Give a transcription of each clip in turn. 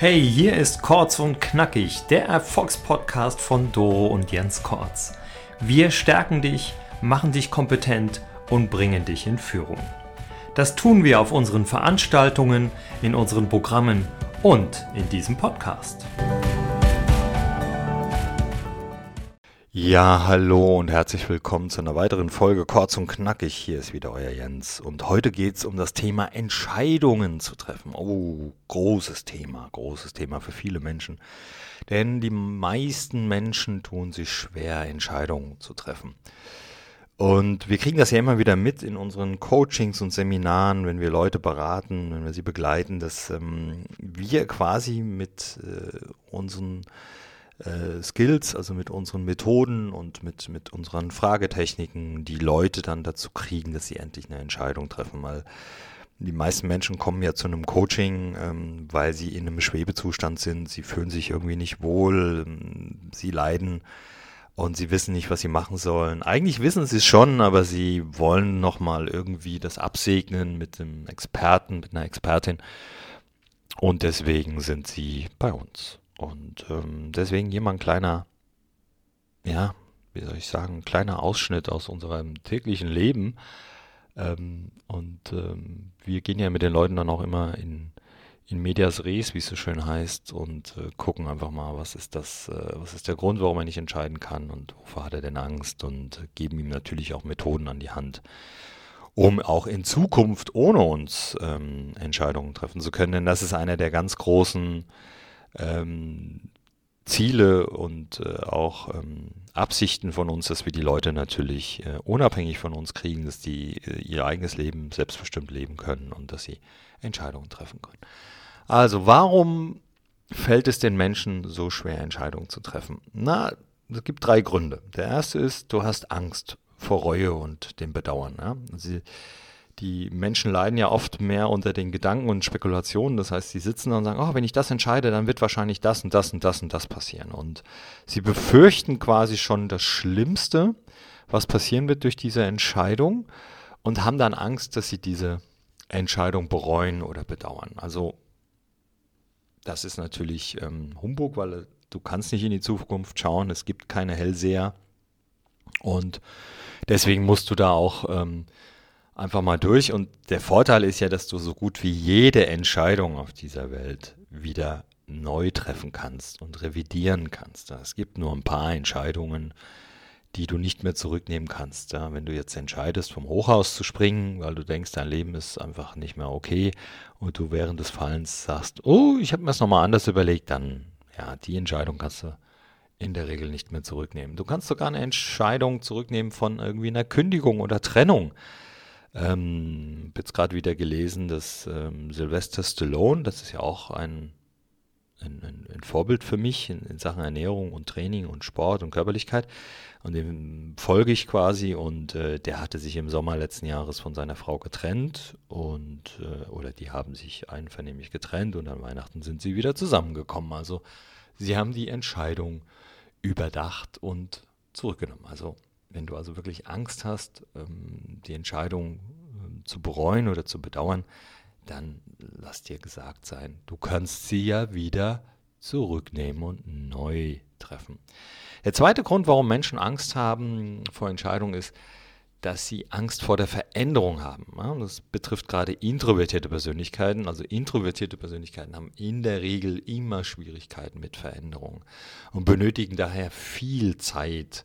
Hey, hier ist Kurz und Knackig, der Erfolgspodcast von Doro und Jens Kortz. Wir stärken dich, machen dich kompetent und bringen dich in Führung. Das tun wir auf unseren Veranstaltungen, in unseren Programmen und in diesem Podcast. Ja, hallo und herzlich willkommen zu einer weiteren Folge Kurz und Knackig. Hier ist wieder euer Jens. Und heute geht es um das Thema Entscheidungen zu treffen. Oh, großes Thema, großes Thema für viele Menschen. Denn die meisten Menschen tun sich schwer, Entscheidungen zu treffen. Und wir kriegen das ja immer wieder mit in unseren Coachings und Seminaren, wenn wir Leute beraten, wenn wir sie begleiten, dass ähm, wir quasi mit äh, unseren äh, Skills, also mit unseren Methoden und mit, mit unseren Fragetechniken, die Leute dann dazu kriegen, dass sie endlich eine Entscheidung treffen. Weil die meisten Menschen kommen ja zu einem Coaching, ähm, weil sie in einem Schwebezustand sind, sie fühlen sich irgendwie nicht wohl, ähm, sie leiden und sie wissen nicht, was sie machen sollen. Eigentlich wissen sie es schon, aber sie wollen nochmal irgendwie das absegnen mit einem Experten, mit einer Expertin. Und deswegen sind sie bei uns. Und ähm, deswegen hier mal ein kleiner, ja, wie soll ich sagen, ein kleiner Ausschnitt aus unserem täglichen Leben. Ähm, und ähm, wir gehen ja mit den Leuten dann auch immer in, in medias res, wie es so schön heißt, und äh, gucken einfach mal, was ist das, äh, was ist der Grund, warum er nicht entscheiden kann und wovor hat er denn Angst und geben ihm natürlich auch Methoden an die Hand, um auch in Zukunft ohne uns ähm, Entscheidungen treffen zu können. Denn das ist einer der ganz großen ähm, Ziele und äh, auch ähm, Absichten von uns, dass wir die Leute natürlich äh, unabhängig von uns kriegen, dass die äh, ihr eigenes Leben selbstbestimmt leben können und dass sie Entscheidungen treffen können. Also warum fällt es den Menschen so schwer, Entscheidungen zu treffen? Na, es gibt drei Gründe. Der erste ist, du hast Angst vor Reue und dem Bedauern. Ja? Also, die Menschen leiden ja oft mehr unter den Gedanken und Spekulationen. Das heißt, sie sitzen da und sagen, oh, wenn ich das entscheide, dann wird wahrscheinlich das und das und das und das passieren. Und sie befürchten quasi schon das Schlimmste, was passieren wird durch diese Entscheidung und haben dann Angst, dass sie diese Entscheidung bereuen oder bedauern. Also das ist natürlich ähm, Humbug, weil du kannst nicht in die Zukunft schauen. Es gibt keine Hellseher. Und deswegen musst du da auch ähm, einfach mal durch. Und der Vorteil ist ja, dass du so gut wie jede Entscheidung auf dieser Welt wieder neu treffen kannst und revidieren kannst. Es gibt nur ein paar Entscheidungen, die du nicht mehr zurücknehmen kannst. Wenn du jetzt entscheidest, vom Hochhaus zu springen, weil du denkst, dein Leben ist einfach nicht mehr okay und du während des Fallens sagst, oh, ich habe mir das nochmal anders überlegt, dann, ja, die Entscheidung kannst du in der Regel nicht mehr zurücknehmen. Du kannst sogar eine Entscheidung zurücknehmen von irgendwie einer Kündigung oder Trennung. Ähm, jetzt gerade wieder gelesen, dass ähm, Sylvester Stallone, das ist ja auch ein, ein, ein, ein Vorbild für mich in, in, Sachen Ernährung und Training und Sport und Körperlichkeit. Und dem folge ich quasi und äh, der hatte sich im Sommer letzten Jahres von seiner Frau getrennt und äh, oder die haben sich einvernehmlich getrennt und an Weihnachten sind sie wieder zusammengekommen. Also sie haben die Entscheidung überdacht und zurückgenommen. Also wenn du also wirklich Angst hast, ähm, die Entscheidung ähm, zu bereuen oder zu bedauern, dann lass dir gesagt sein, du kannst sie ja wieder zurücknehmen und neu treffen. Der zweite Grund, warum Menschen Angst haben vor Entscheidungen, ist, dass sie Angst vor der Veränderung haben. Das betrifft gerade introvertierte Persönlichkeiten. Also introvertierte Persönlichkeiten haben in der Regel immer Schwierigkeiten mit Veränderungen und benötigen daher viel Zeit,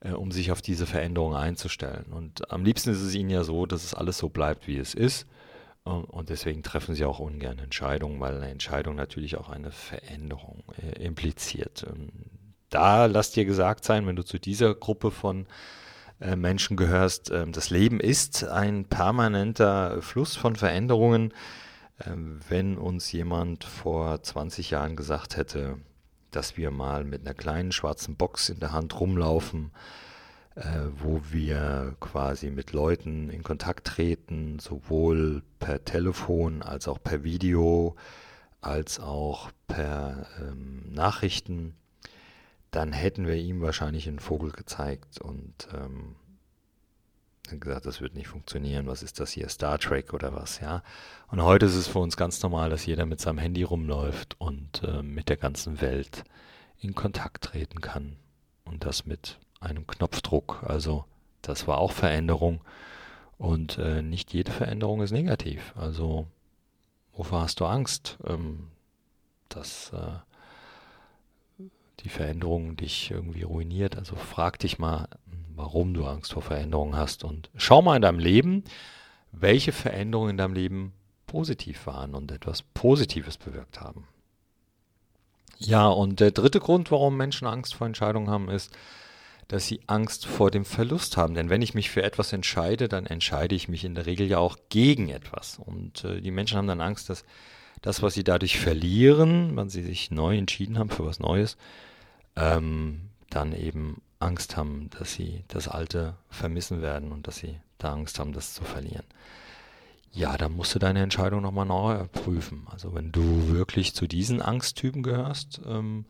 äh, um sich auf diese Veränderung einzustellen. Und am liebsten ist es ihnen ja so, dass es alles so bleibt, wie es ist. Und deswegen treffen sie auch ungern Entscheidungen, weil eine Entscheidung natürlich auch eine Veränderung äh, impliziert. Ähm, da lass dir gesagt sein, wenn du zu dieser Gruppe von äh, Menschen gehörst, äh, das Leben ist ein permanenter Fluss von Veränderungen. Ähm, wenn uns jemand vor 20 Jahren gesagt hätte, dass wir mal mit einer kleinen schwarzen Box in der Hand rumlaufen, äh, wo wir quasi mit Leuten in Kontakt treten, sowohl per Telefon als auch per Video, als auch per ähm, Nachrichten, dann hätten wir ihm wahrscheinlich einen Vogel gezeigt und ähm, gesagt, das wird nicht funktionieren, was ist das hier, Star Trek oder was, ja. Und heute ist es für uns ganz normal, dass jeder mit seinem Handy rumläuft und äh, mit der ganzen Welt in Kontakt treten kann. Und das mit einem Knopfdruck. Also das war auch Veränderung. Und äh, nicht jede Veränderung ist negativ. Also wovor hast du Angst? Ähm, dass äh, die Veränderung dich irgendwie ruiniert. Also frag dich mal, warum du Angst vor Veränderungen hast und schau mal in deinem Leben, welche Veränderungen in deinem Leben positiv waren und etwas Positives bewirkt haben. Ja, und der dritte Grund, warum Menschen Angst vor Entscheidungen haben, ist, dass sie Angst vor dem Verlust haben. Denn wenn ich mich für etwas entscheide, dann entscheide ich mich in der Regel ja auch gegen etwas. Und äh, die Menschen haben dann Angst, dass das, was sie dadurch verlieren, wenn sie sich neu entschieden haben für was Neues, ähm, dann eben Angst haben, dass sie das Alte vermissen werden und dass sie da Angst haben, das zu verlieren ja, dann musst du deine Entscheidung nochmal neu prüfen. Also wenn du wirklich zu diesen Angsttypen gehörst, ähm,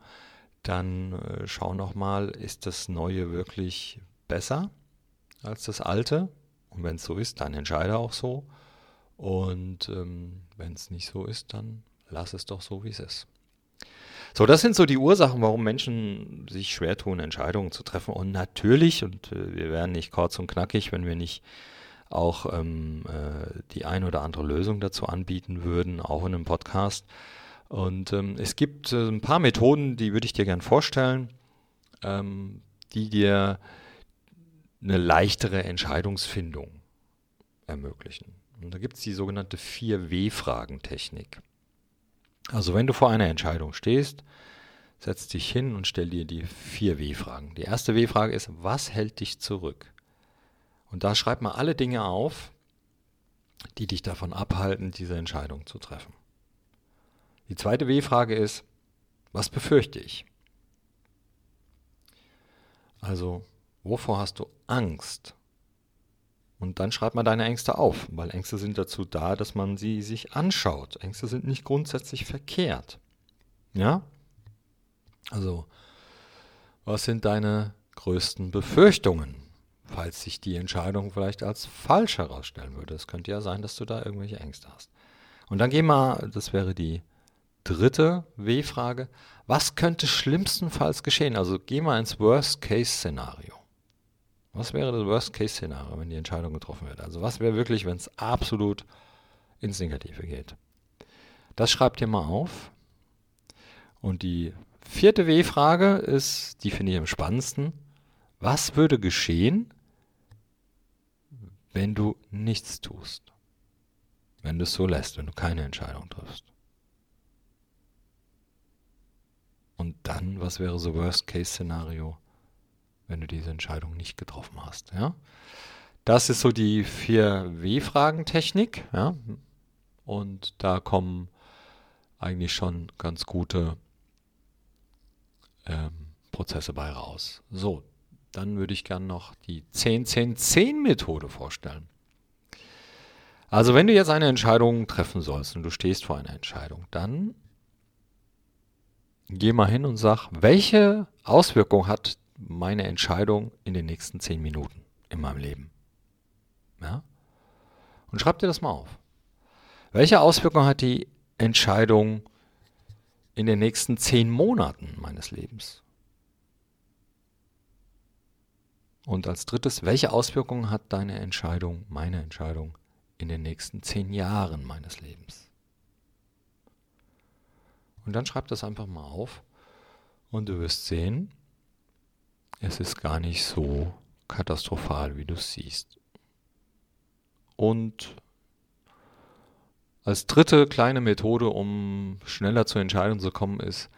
dann äh, schau nochmal, ist das Neue wirklich besser als das Alte? Und wenn es so ist, dann entscheide auch so. Und ähm, wenn es nicht so ist, dann lass es doch so, wie es ist. So, das sind so die Ursachen, warum Menschen sich schwer tun, Entscheidungen zu treffen. Und natürlich, und äh, wir wären nicht kurz und knackig, wenn wir nicht auch ähm, äh, die ein oder andere Lösung dazu anbieten würden, auch in einem Podcast. Und ähm, es gibt äh, ein paar Methoden, die würde ich dir gerne vorstellen, ähm, die dir eine leichtere Entscheidungsfindung ermöglichen. Und da gibt es die sogenannte 4W-Fragentechnik. Also wenn du vor einer Entscheidung stehst, setz dich hin und stell dir die 4W-Fragen. Die erste W-Frage ist, was hält dich zurück? Und da schreib mal alle Dinge auf, die dich davon abhalten, diese Entscheidung zu treffen. Die zweite W-Frage ist, was befürchte ich? Also, wovor hast du Angst? Und dann schreib mal deine Ängste auf, weil Ängste sind dazu da, dass man sie sich anschaut. Ängste sind nicht grundsätzlich verkehrt. Ja? Also, was sind deine größten Befürchtungen? falls sich die Entscheidung vielleicht als falsch herausstellen würde. Es könnte ja sein, dass du da irgendwelche Ängste hast. Und dann geh mal, das wäre die dritte W-Frage, was könnte schlimmstenfalls geschehen? Also geh mal ins Worst-Case-Szenario. Was wäre das Worst-Case-Szenario, wenn die Entscheidung getroffen wird? Also was wäre wirklich, wenn es absolut ins Negative geht? Das schreibt ihr mal auf. Und die vierte W-Frage ist, die finde ich am spannendsten. Was würde geschehen, wenn du nichts tust. Wenn du es so lässt, wenn du keine Entscheidung triffst. Und dann, was wäre so Worst-Case-Szenario, wenn du diese Entscheidung nicht getroffen hast? Ja? Das ist so die 4W-Fragentechnik. Ja? Und da kommen eigentlich schon ganz gute ähm, Prozesse bei raus. So, dann würde ich gerne noch die 10-10-10-Methode vorstellen. Also wenn du jetzt eine Entscheidung treffen sollst und du stehst vor einer Entscheidung, dann geh mal hin und sag, welche Auswirkung hat meine Entscheidung in den nächsten 10 Minuten in meinem Leben? Ja? Und schreib dir das mal auf. Welche Auswirkung hat die Entscheidung in den nächsten 10 Monaten meines Lebens? Und als drittes, welche Auswirkungen hat deine Entscheidung, meine Entscheidung, in den nächsten zehn Jahren meines Lebens? Und dann schreib das einfach mal auf und du wirst sehen, es ist gar nicht so katastrophal, wie du es siehst. Und als dritte kleine Methode, um schneller zur Entscheidung zu kommen, ist,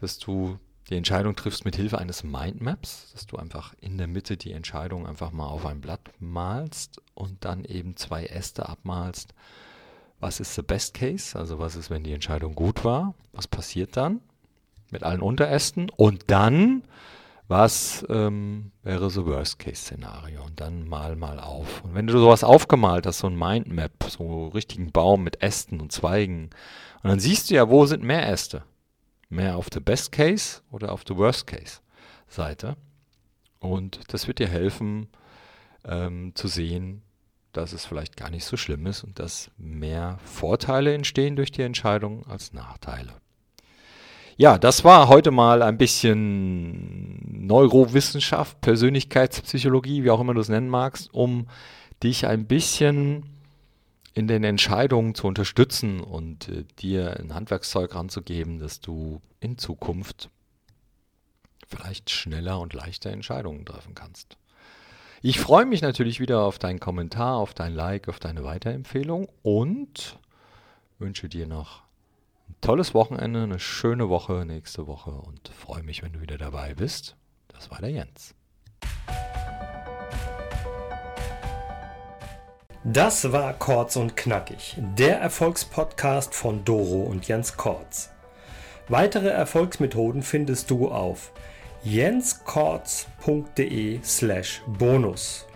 dass du die Entscheidung triffst mit Hilfe eines Mindmaps, dass du einfach in der Mitte die Entscheidung einfach mal auf ein Blatt malst und dann eben zwei Äste abmalst. Was ist the best case? Also was ist, wenn die Entscheidung gut war? Was passiert dann mit allen Unterästen? Und dann, was ähm, wäre so worst case Szenario? Und dann mal mal auf. Und wenn du sowas aufgemalt hast, so ein Mindmap, so einen richtigen Baum mit Ästen und Zweigen, und dann siehst du ja, wo sind mehr Äste? mehr auf der Best Case oder auf der Worst Case Seite. Und das wird dir helfen, ähm, zu sehen, dass es vielleicht gar nicht so schlimm ist und dass mehr Vorteile entstehen durch die Entscheidung als Nachteile. Ja, das war heute mal ein bisschen Neurowissenschaft, Persönlichkeitspsychologie, wie auch immer du es nennen magst, um dich ein bisschen in den Entscheidungen zu unterstützen und äh, dir ein Handwerkszeug ranzugeben, dass du in Zukunft vielleicht schneller und leichter Entscheidungen treffen kannst. Ich freue mich natürlich wieder auf deinen Kommentar, auf dein Like, auf deine Weiterempfehlung und wünsche dir noch tolles Wochenende, eine schöne Woche nächste Woche und freue mich, wenn du wieder dabei bist. Das war der Jens. Das war Kurz und Knackig, der Erfolgspodcast von Doro und Jens Kortz. Weitere Erfolgsmethoden findest du auf jenskortz.de slash bonus.